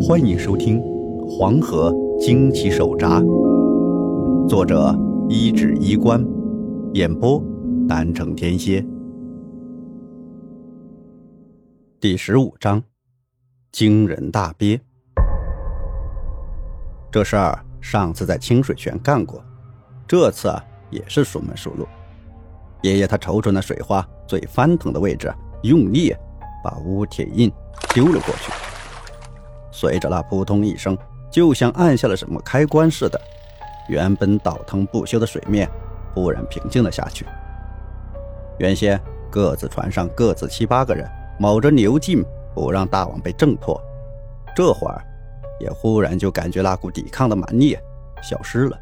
欢迎收听《黄河惊奇手札》，作者一指衣冠，演播南城天蝎。第十五章：惊人大鳖。这事儿上次在清水泉干过，这次啊也是熟门熟路。爷爷他瞅准了水花最翻腾的位置，用力把乌铁印丢了过去。随着那扑通一声，就像按下了什么开关似的，原本倒腾不休的水面忽然平静了下去。原先各自船上各自七八个人卯着牛劲不让大网被挣脱，这会儿也忽然就感觉那股抵抗的蛮力消失了。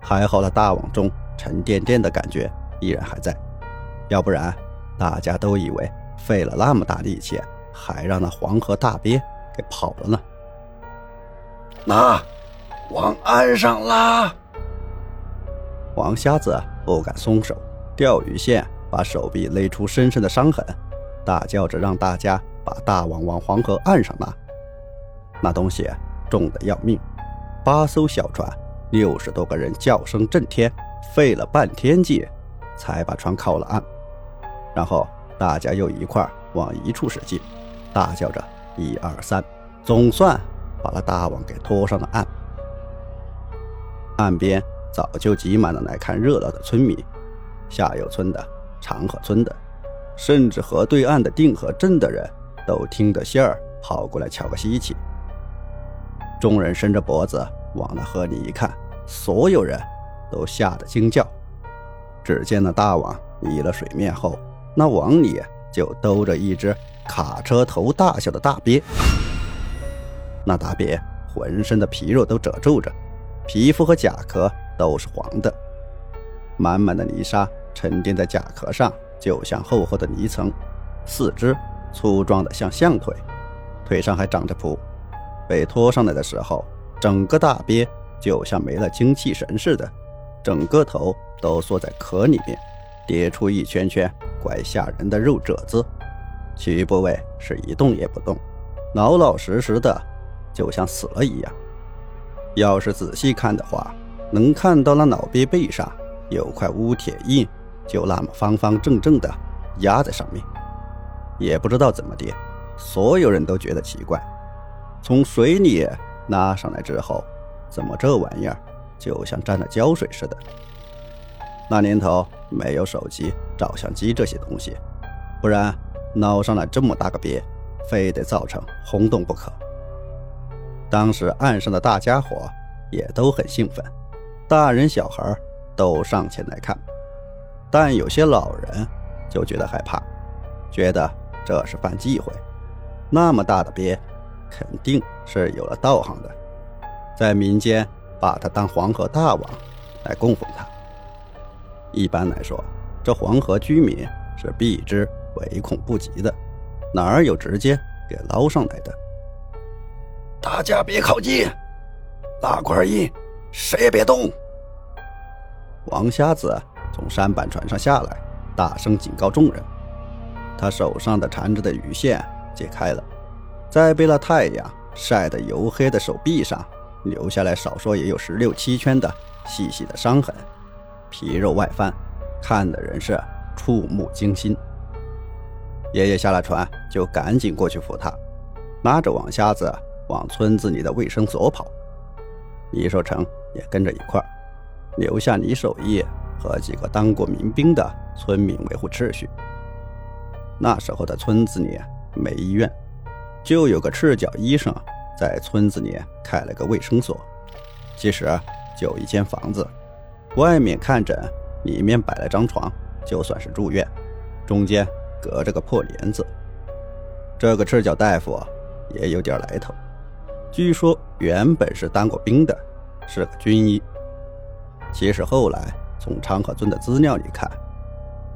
还好那大网中沉甸甸的感觉依然还在，要不然大家都以为费了那么大力气，还让那黄河大鳖。给跑了呢！那往岸上拉！王瞎子不敢松手，钓鱼线把手臂勒出深深的伤痕，大叫着让大家把大网往黄河岸上拉。那东西重的要命，八艘小船，六十多个人，叫声震天，费了半天劲才把船靠了岸。然后大家又一块往一处使劲，大叫着。一二三，总算把那大网给拖上了岸。岸边早就挤满了来看热闹的村民，下游村的、长河村的，甚至河对岸的定河镇的人都听得信儿跑过来瞧个稀奇。众人伸着脖子往那河里一看，所有人都吓得惊叫。只见那大网离了水面后，那网里就兜着一只。卡车头大小的大鳖，那大鳖浑身的皮肉都褶皱着，皮肤和甲壳都是黄的，满满的泥沙沉淀在甲壳上，就像厚厚的泥层。四肢粗壮的像象腿，腿上还长着蹼。被拖上来的时候，整个大鳖就像没了精气神似的，整个头都缩在壳里面，叠出一圈圈怪吓人的肉褶子。其余部位是一动也不动，老老实实的，就像死了一样。要是仔细看的话，能看到那老鳖背上有块乌铁印，就那么方方正正的压在上面。也不知道怎么的，所有人都觉得奇怪。从水里拉上来之后，怎么这玩意儿就像沾了胶水似的？那年头没有手机、照相机这些东西，不然。捞上来这么大个鳖，非得造成轰动不可。当时岸上的大家伙也都很兴奋，大人小孩都上前来看，但有些老人就觉得害怕，觉得这是犯忌讳。那么大的鳖，肯定是有了道行的，在民间把它当黄河大王来供奉它。一般来说，这黄河居民是避之。唯恐不及的，哪儿有直接给捞上来的？大家别靠近，大块印，谁也别动。王瞎子从舢板船上下来，大声警告众人。他手上的缠着的鱼线解开了，在被那太阳晒得黝黑的手臂上留下来，少说也有十六七圈的细细的伤痕，皮肉外翻，看的人是触目惊心。爷爷下了船，就赶紧过去扶他，拉着王瞎子往村子里的卫生所跑。李守成也跟着一块，留下李守义和几个当过民兵的村民维护秩序。那时候的村子里没医院，就有个赤脚医生在村子里开了个卫生所。其实就一间房子，外面看诊，里面摆了张床，就算是住院。中间。隔着个破帘子，这个赤脚大夫也有点来头。据说原本是当过兵的，是个军医。其实后来从长河村的资料里看，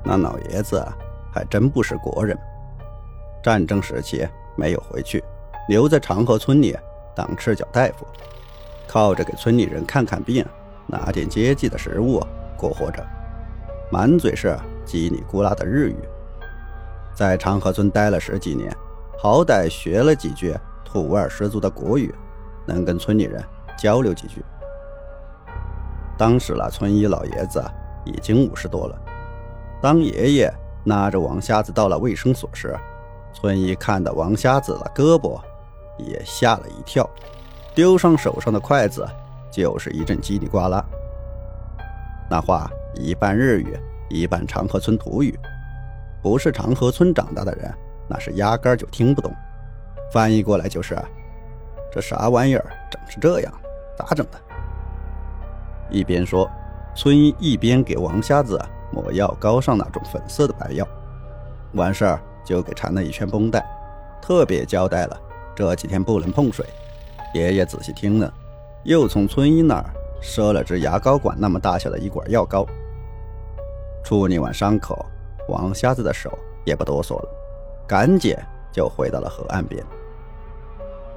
那老爷子还真不是国人。战争时期没有回去，留在长河村里当赤脚大夫，靠着给村里人看看病、拿点接济的食物过活着，满嘴是叽里咕啦的日语。在长河村待了十几年，好歹学了几句土味十足的国语，能跟村里人交流几句。当时那村医老爷子已经五十多了。当爷爷拉着王瞎子到了卫生所时，村医看到王瞎子的胳膊，也吓了一跳，丢上手上的筷子，就是一阵叽里呱啦。那话一半日语，一半长河村土语，不是长河村长大的人，那是压根儿就听不懂。翻译过来就是：“这啥玩意儿，整成这样，咋整的？”一边说，村医一边给王瞎子抹药膏上那种粉色的白药，完事儿就给缠了一圈绷带，特别交代了这几天不能碰水。爷爷仔细听了，又从村医那儿赊了支牙膏管那么大小的一管药膏。处理完伤口，王瞎子的手也不哆嗦了，赶紧就回到了河岸边。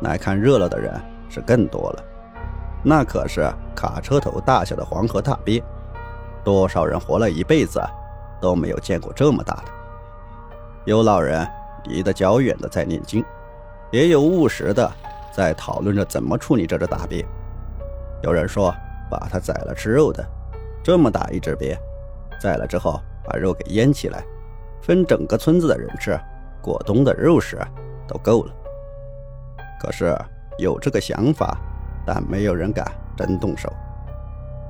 来看热闹的人是更多了。那可是卡车头大小的黄河大鳖，多少人活了一辈子都没有见过这么大的。有老人离得较远的在念经，也有务实的在讨论着怎么处理这只大鳖。有人说把它宰了吃肉的，这么大一只鳖，宰了之后把肉给腌起来，分整个村子的人吃，过冬的肉食都够了。可是有这个想法。但没有人敢真动手，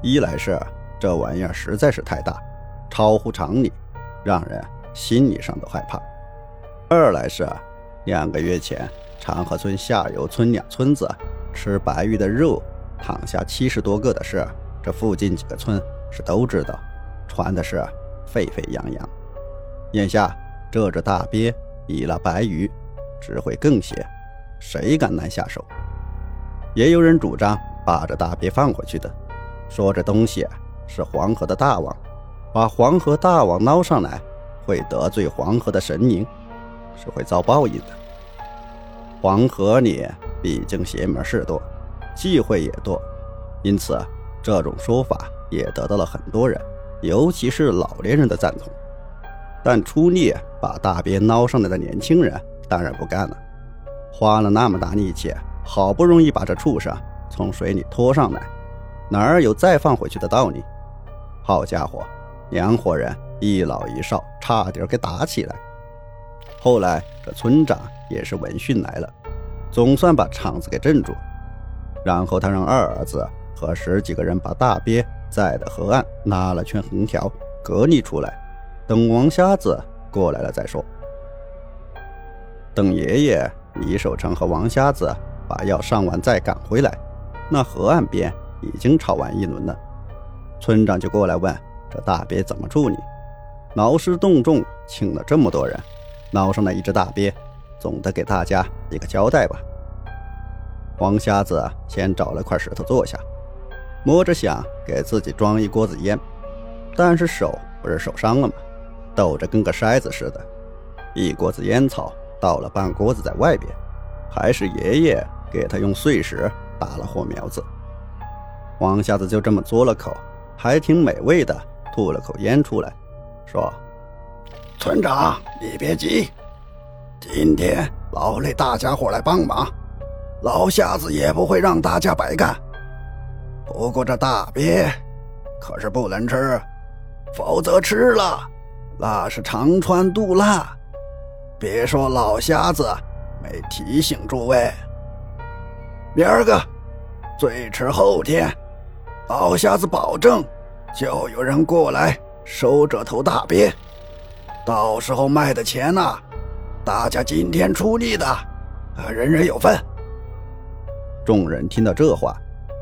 一来是这玩意儿实在是太大，超乎常理，让人心理上都害怕；二来是两个月前长河村下游村两村子吃白玉的肉躺下七十多个的事，这附近几个村是都知道，传的是沸沸扬扬。眼下这只大鳖比那白鱼只会更邪，谁敢来下手？也有人主张把这大鳖放回去的，说这东西是黄河的大王，把黄河大王捞上来会得罪黄河的神灵，是会遭报应的。黄河里毕竟邪门事多，忌讳也多，因此这种说法也得到了很多人，尤其是老年人的赞同。但出力把大鳖捞上来的年轻人当然不干了，花了那么大力气。好不容易把这畜生从水里拖上来，哪儿有再放回去的道理？好家伙，两伙人一老一少，差点给打起来。后来这村长也是闻讯来了，总算把场子给镇住。然后他让二儿子和十几个人把大鳖在的河岸拉了圈横条，隔离出来，等王瞎子过来了再说。等爷爷李守成和王瞎子。把药上完再赶回来，那河岸边已经吵完一轮了。村长就过来问：“这大鳖怎么处理？”劳师动众，请了这么多人，捞上来一只大鳖，总得给大家一个交代吧。王瞎子先找了块石头坐下，摸着想给自己装一锅子烟，但是手不是受伤了吗？抖着跟个筛子似的，一锅子烟草倒了半锅子在外边，还是爷爷。给他用碎石打了火苗子，王瞎子就这么嘬了口，还挺美味的，吐了口烟出来，说：“村长，你别急，今天劳累大家伙来帮忙，老瞎子也不会让大家白干。不过这大鳖可是不能吃，否则吃了那是肠穿肚烂。别说老瞎子没提醒诸位。”明儿个，最迟后天，老瞎子保证就有人过来收这头大鳖。到时候卖的钱呐，大家今天出力的，人人有份。众人听到这话，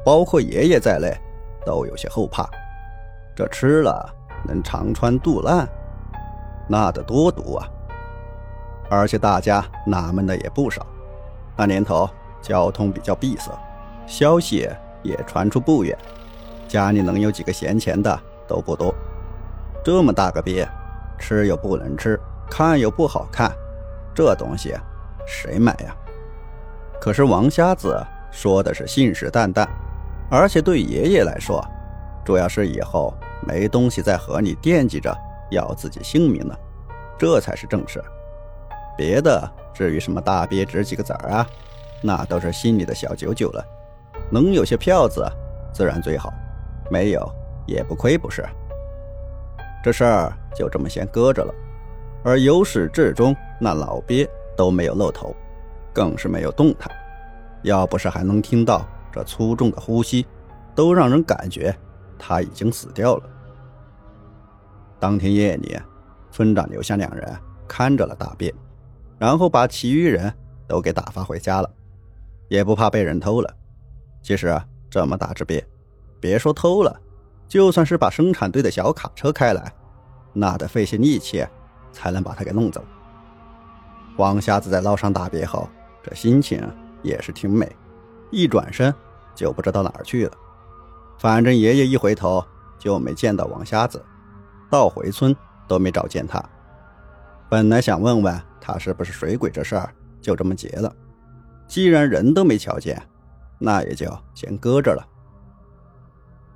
包括爷爷在内，都有些后怕。这吃了能肠穿肚烂，那得多毒啊！而且大家纳闷的也不少。那年头。交通比较闭塞，消息也传出不远，家里能有几个闲钱的都不多。这么大个鳖，吃又不能吃，看又不好看，这东西谁买呀？可是王瞎子说的是信誓旦旦，而且对爷爷来说，主要是以后没东西在河里惦记着要自己性命了，这才是正事。别的至于什么大鳖值几个子儿啊？那都是心里的小九九了。能有些票子，自然最好；没有也不亏，不是？这事儿就这么先搁着了。而由始至终，那老鳖都没有露头，更是没有动弹。要不是还能听到粗重的呼吸，都让人感觉他已经死掉了。当天夜里，村长留下两人看着了大便，然后把其余人都给打发回家了，也不怕被人偷了。其实啊，这么大只鳖，别说偷了，就算是把生产队的小卡车开来，那得费些力气才能把它给弄走。王瞎子在捞上大鳖后，这心情也是挺美，一转身就不知道哪儿去了。反正爷爷一回头就没见到王瞎子，到回村都没找见他。本来想问问他是不是水鬼这事儿，就这么结了。既然人都没瞧见。那也就先搁着了。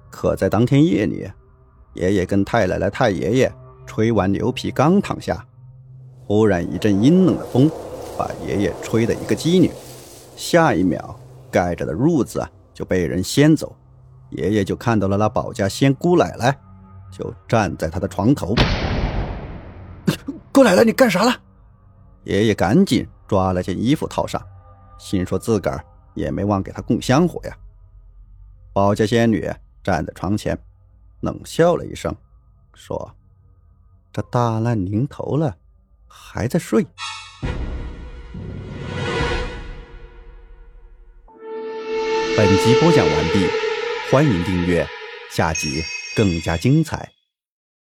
可在当天夜里，爷爷跟太奶奶、太爷爷吹完牛皮，刚躺下，忽然一阵阴冷的风把爷爷吹得一个激灵，下一秒盖着的褥子就被人掀走，爷爷就看到了那保家仙姑奶奶，就站在他的床头。姑奶奶，你干啥了？爷爷赶紧抓了件衣服套上，心说自个儿。也没忘给他供香火呀。保家仙女站在床前，冷笑了一声，说：“这大难临头了，还在睡。”本集播讲完毕，欢迎订阅，下集更加精彩。